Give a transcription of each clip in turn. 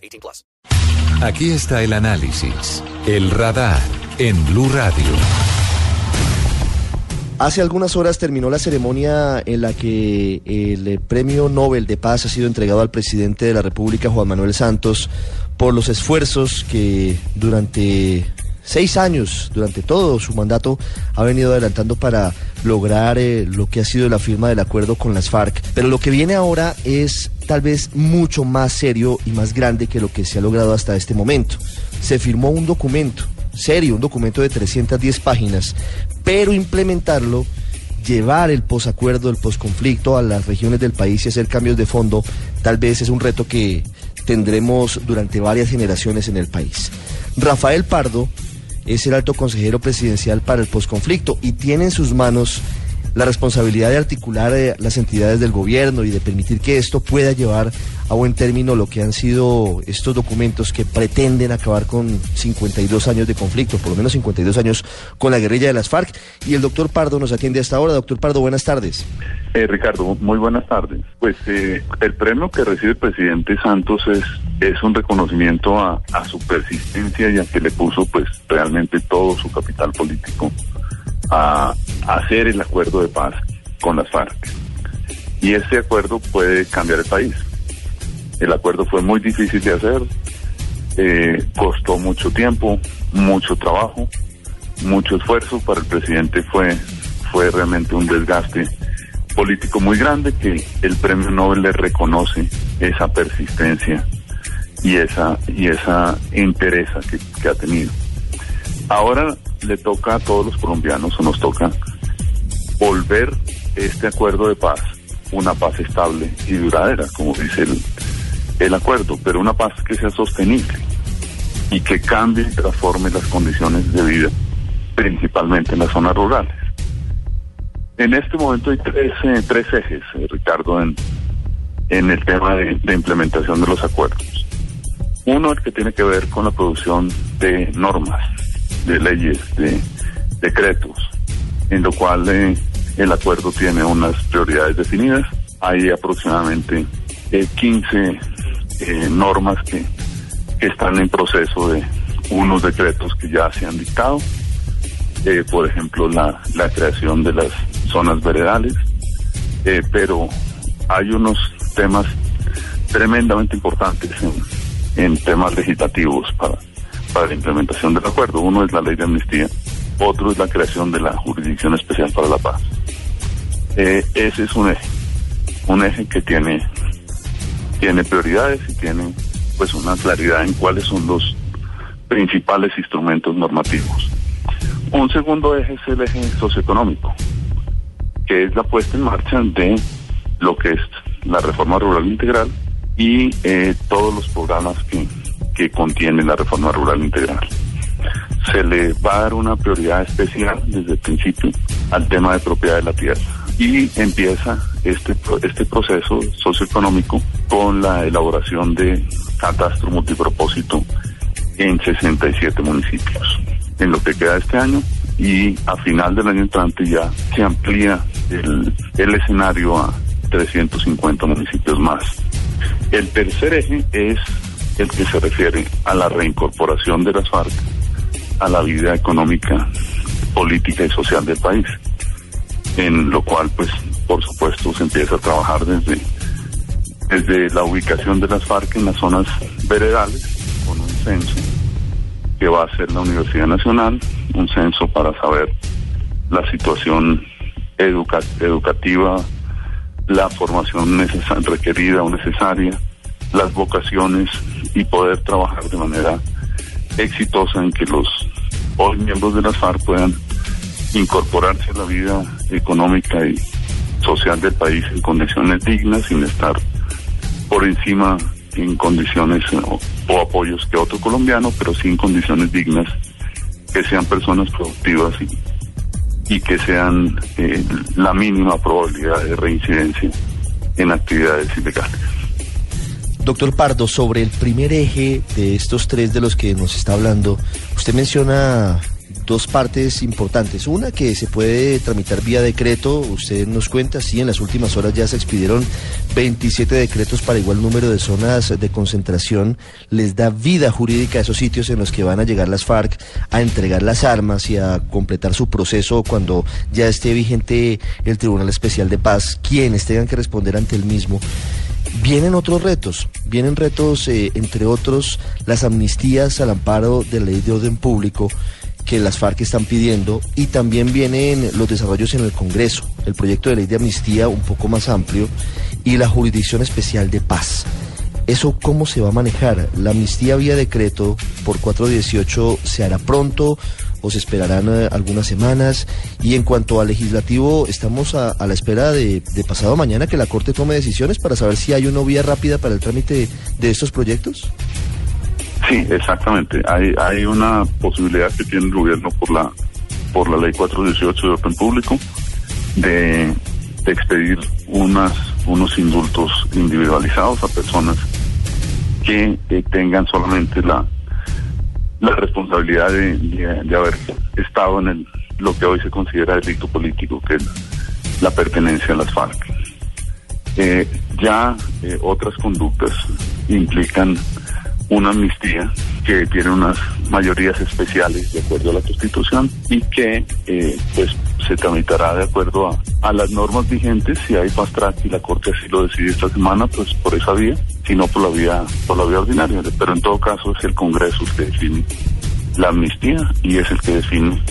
18 plus. Aquí está el análisis, el radar en Blue Radio. Hace algunas horas terminó la ceremonia en la que el Premio Nobel de Paz ha sido entregado al presidente de la República, Juan Manuel Santos, por los esfuerzos que durante seis años, durante todo su mandato, ha venido adelantando para lograr eh, lo que ha sido la firma del acuerdo con las FARC. Pero lo que viene ahora es tal vez mucho más serio y más grande que lo que se ha logrado hasta este momento. Se firmó un documento, serio, un documento de 310 páginas, pero implementarlo llevar el posacuerdo, el posconflicto a las regiones del país y hacer cambios de fondo, tal vez es un reto que tendremos durante varias generaciones en el país. Rafael Pardo es el alto consejero presidencial para el posconflicto y tiene en sus manos la responsabilidad de articular eh, las entidades del gobierno y de permitir que esto pueda llevar a buen término lo que han sido estos documentos que pretenden acabar con 52 años de conflicto, por lo menos 52 años con la guerrilla de las FARC. Y el doctor Pardo nos atiende hasta ahora. Doctor Pardo, buenas tardes. Eh, Ricardo, muy buenas tardes. Pues eh, el premio que recibe el presidente Santos es, es un reconocimiento a, su persistencia y a que le puso pues realmente todo su capital político a hacer el acuerdo de paz con las FARC. Y ese acuerdo puede cambiar el país. El acuerdo fue muy difícil de hacer, eh, costó mucho tiempo, mucho trabajo, mucho esfuerzo. Para el presidente fue, fue realmente un desgaste político muy grande que el premio Nobel le reconoce esa persistencia y esa, y esa entereza que, ha tenido. Ahora le toca a todos los colombianos, o nos toca, volver este acuerdo de paz, una paz estable y duradera, como dice el, el acuerdo, pero una paz que sea sostenible y que cambie y transforme las condiciones de vida, principalmente en las zonas rurales. En este momento hay tres, eh, tres ejes, eh, Ricardo, en, en el tema de implementación de los acuerdos. Uno, el que tiene que ver con la producción de normas, de leyes, de decretos, en lo cual eh, el acuerdo tiene unas prioridades definidas. Hay aproximadamente eh, 15 eh, normas que, están en proceso de unos decretos que ya se han dictado. Eh, por ejemplo, la, la, creación de las zonas veredales, eh, pero hay unos temas tremendamente importantes en, en temas legislativos para para la implementación del acuerdo. Uno es la ley de amnistía, otro es la creación de la Jurisdicción Especial para la Paz. Eh, ese es un eje, un eje que tiene, tiene prioridades y tiene pues una claridad en cuáles son los principales instrumentos normativos. Un segundo eje es el eje socioeconómico, que es la puesta en marcha de lo que es la reforma rural integral y eh, todos los programas que que contiene la reforma rural integral. Se le va a dar una prioridad especial desde el principio al tema de propiedad de la tierra y empieza este, este proceso socioeconómico con la elaboración de catastro multipropósito en 67 municipios. En lo que queda este año y a final del año entrante ya se amplía el, el escenario a 350 municipios más. El tercer eje es el que se refiere a la reincorporación de las FARC a la vida económica, política y social del país, en lo cual, pues, por supuesto, se empieza a trabajar desde, desde la ubicación de las FARC en las zonas veredales, con un censo que va a hacer la Universidad Nacional, un censo para saber la situación educa educativa, la formación necesaria, requerida o necesaria, las vocaciones y poder trabajar de manera exitosa en que los hoy miembros de las FARC puedan incorporarse a la vida económica y social del país en condiciones dignas sin estar por encima en condiciones o apoyos que otro colombiano, pero sin condiciones dignas, que sean personas productivas y, y que sean eh, la mínima probabilidad de reincidencia en actividades ilegales. Doctor Pardo, sobre el primer eje de estos tres de los que nos está hablando, usted menciona dos partes importantes. Una que se puede tramitar vía decreto, usted nos cuenta, sí, en las últimas horas ya se expidieron 27 decretos para igual número de zonas de concentración, les da vida jurídica a esos sitios en los que van a llegar las FARC a entregar las armas y a completar su proceso cuando ya esté vigente el Tribunal Especial de Paz, quienes tengan que responder ante el mismo. Vienen otros retos, vienen retos, eh, entre otros, las amnistías al amparo de la ley de orden público que las FARC están pidiendo y también vienen los desarrollos en el Congreso, el proyecto de ley de amnistía un poco más amplio y la jurisdicción especial de paz. ¿Eso cómo se va a manejar? ¿La amnistía vía decreto por 418 se hará pronto o se esperarán eh, algunas semanas? Y en cuanto al legislativo, estamos a, la espera de, de, pasado mañana que la Corte tome decisiones para saber si hay una vía rápida para el trámite de estos proyectos. Sí, exactamente. Hay, hay una posibilidad que tiene el gobierno por la por la ley 418 de orden público de, expedir unas unos indultos individualizados a personas que eh, tengan solamente la la responsabilidad de, haber estado en el lo que hoy se considera delito político, que es la pertenencia a las FARC. Eh, ya eh, otras conductas implican una amnistía que tiene unas mayorías especiales de acuerdo a la Constitución y que eh, pues se tramitará de acuerdo a, a, las normas vigentes si hay fast track y la Corte así lo decide esta semana pues por esa vía sino por la vía por la vía ordinaria pero en todo caso es el Congreso el que define la amnistía y es el que define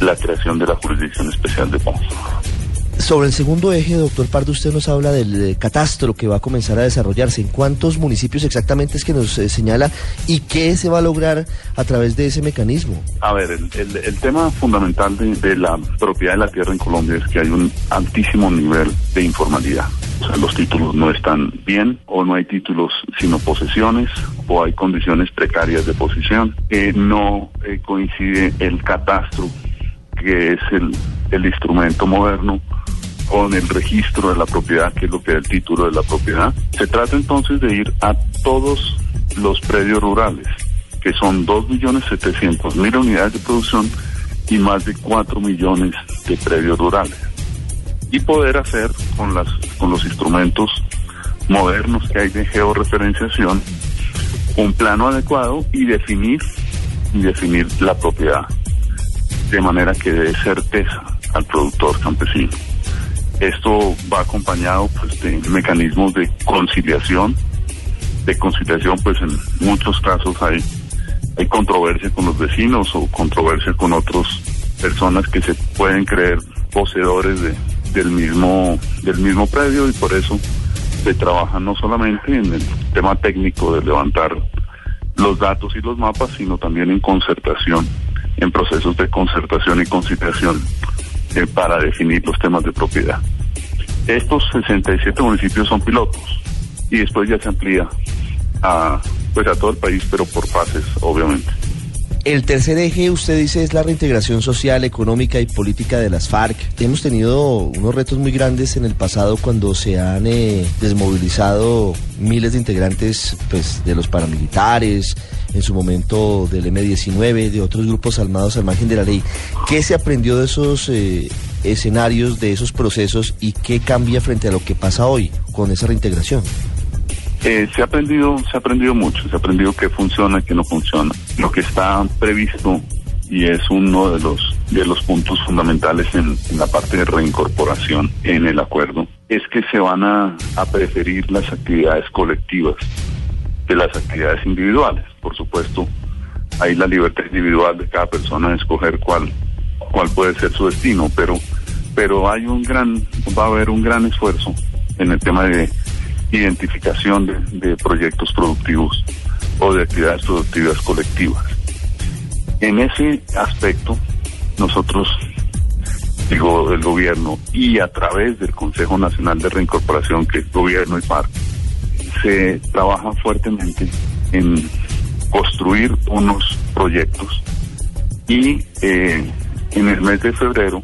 la creación de la jurisdicción especial de paz. Sobre el segundo eje, doctor Pardo, usted nos habla del catastro que va a comenzar a desarrollarse. ¿En cuántos municipios exactamente es que nos eh, señala y qué se va a lograr a través de ese mecanismo? A ver, el, tema fundamental de, la propiedad de la tierra en Colombia es que hay un altísimo nivel de informalidad. O sea, los títulos no están bien o no hay títulos sino posesiones o hay condiciones precarias de posición. Eh, no eh, coincide el catastro que es el instrumento moderno con el registro de la propiedad, que es lo que es el título de la propiedad. Se trata entonces de ir a todos los predios rurales, que son 2.700.000 unidades de producción y más de 4 millones de predios rurales. Y poder hacer con, las, con los instrumentos modernos que hay de georreferenciación un plano adecuado y definir, y definir la propiedad de manera que dé certeza al productor campesino. Esto va acompañado pues, de mecanismos de conciliación. De conciliación, pues en muchos casos hay, hay controversia con los vecinos o controversia con otras personas que se pueden creer poseedores de, del, mismo, del mismo predio y por eso se trabaja no solamente en el tema técnico de levantar los datos y los mapas, sino también en concertación, en procesos de concertación y conciliación eh, para definir los temas de propiedad. Estos 67 municipios son pilotos y después ya se amplía a, pues a todo el país, pero por fases, obviamente. El tercer eje, usted dice, es la reintegración social, económica y política de las FARC. Hemos tenido unos retos muy grandes en el pasado cuando se han eh, desmovilizado miles de integrantes pues, de los paramilitares, en su momento del M-19, de otros grupos armados al margen de la ley. ¿Qué se aprendió de esos eh, escenarios, de esos procesos y qué cambia frente a lo que pasa hoy con esa reintegración? Eh, se ha aprendido, se ha aprendido mucho, se ha aprendido qué funciona qué no funciona. Lo que está previsto y es uno de los de los puntos fundamentales en, en, la parte de reincorporación en el acuerdo es que se van a, a preferir las actividades colectivas de las actividades individuales. Por supuesto, hay la libertad individual de cada persona de escoger cuál cuál puede ser su destino, pero pero hay un gran va a haber un gran esfuerzo en el tema de identificación de, proyectos productivos o de actividades productivas colectivas. En ese aspecto, nosotros, digo, el gobierno y a través del Consejo Nacional de Reincorporación, que es gobierno y PAR, se trabaja fuertemente en construir unos proyectos y eh, en el mes de febrero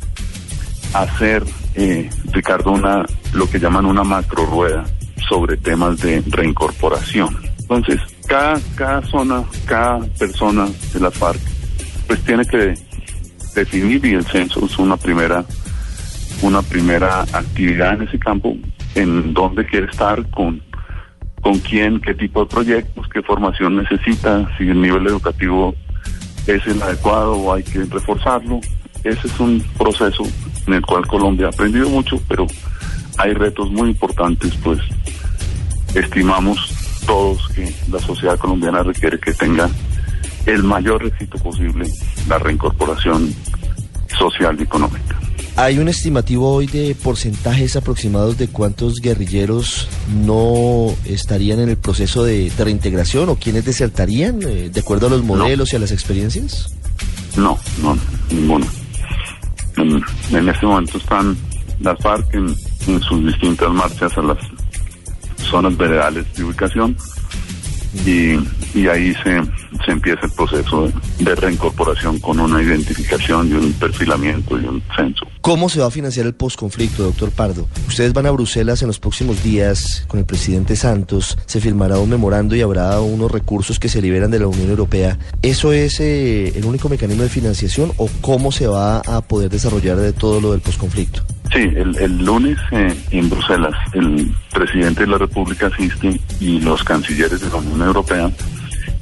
hacer, eh, Ricardo, una lo que llaman una macro rueda sobre temas de reincorporación. Entonces, cada, cada zona, cada persona de la FARC, pues tiene que definir y el censo es una primera, una primera actividad en ese campo, en dónde quiere estar, con, con quién, qué tipo de proyectos, qué formación necesita, si el nivel educativo es el adecuado o hay que reforzarlo. Ese es un proceso en el cual Colombia ha aprendido mucho, pero hay retos muy importantes, pues estimamos todos que la sociedad colombiana requiere que tenga el mayor éxito posible la reincorporación social y económica. ¿Hay un estimativo hoy de porcentajes aproximados de cuántos guerrilleros no estarían en el proceso de, de reintegración o quiénes desertarían eh, de acuerdo a los modelos y a las experiencias? No, no, ninguno. En, en este momento están las FARC en, en sus distintas marchas a las zonas veredales de ubicación y, y ahí se, se empieza el proceso de, reincorporación con una identificación y un perfilamiento y un censo. ¿Cómo se va a financiar el posconflicto, doctor Pardo? Ustedes van a Bruselas en los próximos días con el presidente Santos, se firmará un memorando y habrá unos recursos que se liberan de la Unión Europea. ¿Eso es eh, el único mecanismo de financiación o cómo se va a poder desarrollar de todo lo del posconflicto? Sí, el, el lunes eh, en Bruselas el presidente de la República asiste y los cancilleres de la Unión Europea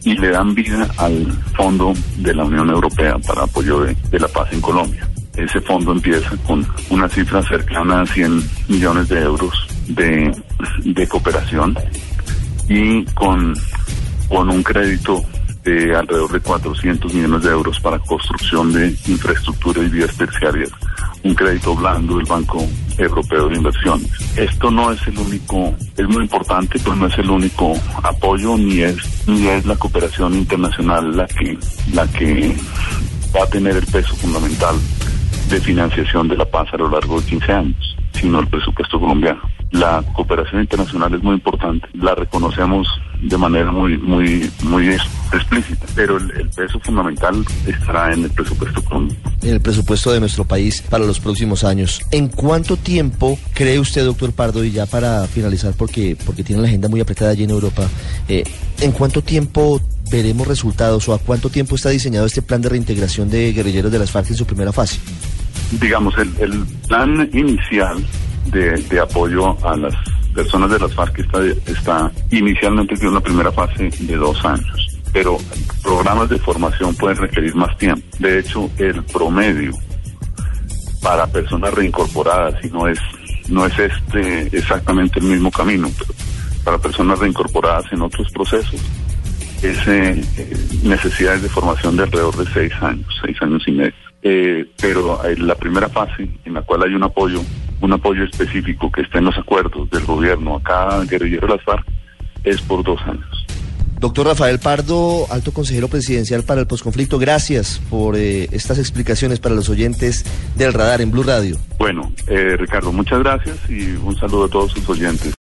y le dan vida al fondo de la Unión Europea para apoyo de, la paz en Colombia. Ese fondo empieza con una cifra cercana a 100 millones de euros de, de cooperación y con, con un crédito de alrededor de 400 millones de euros para construcción de infraestructura y vías terciarias, un crédito blando del Banco Europeo de Inversiones. Esto no es el único, es muy importante, pero no es el único apoyo ni es ni es la cooperación internacional la que la que va a tener el peso fundamental de financiación de la paz a lo largo de 15 años, sino el presupuesto colombiano. La cooperación internacional es muy importante, la reconocemos de manera muy muy muy explícita, pero el, el peso fundamental estará en el presupuesto. En el presupuesto de nuestro país para los próximos años. ¿En cuánto tiempo cree usted, doctor Pardo, y ya para finalizar, porque, porque tiene la agenda muy apretada allí en Europa, eh, ¿en cuánto tiempo veremos resultados o a cuánto tiempo está diseñado este plan de reintegración de guerrilleros de las FARC en su primera fase? digamos, el, el plan inicial de, de, apoyo a las personas de las FARC está, está inicialmente tiene una primera fase de dos años, pero programas de formación pueden requerir más tiempo. De hecho, el promedio para personas reincorporadas, y no es, no es este exactamente el mismo camino, pero para personas reincorporadas en otros procesos, es eh, necesidades de formación de alrededor de seis años, seis años y medio eh, pero en la primera fase en la cual hay un apoyo, un apoyo específico que está en los acuerdos del gobierno a cada guerrillero de las FARC es por dos años. Doctor Rafael Pardo, alto consejero presidencial para el posconflicto, gracias por eh, estas explicaciones para los oyentes del radar en Blue Radio. Bueno, eh, Ricardo, muchas gracias y un saludo a todos sus oyentes.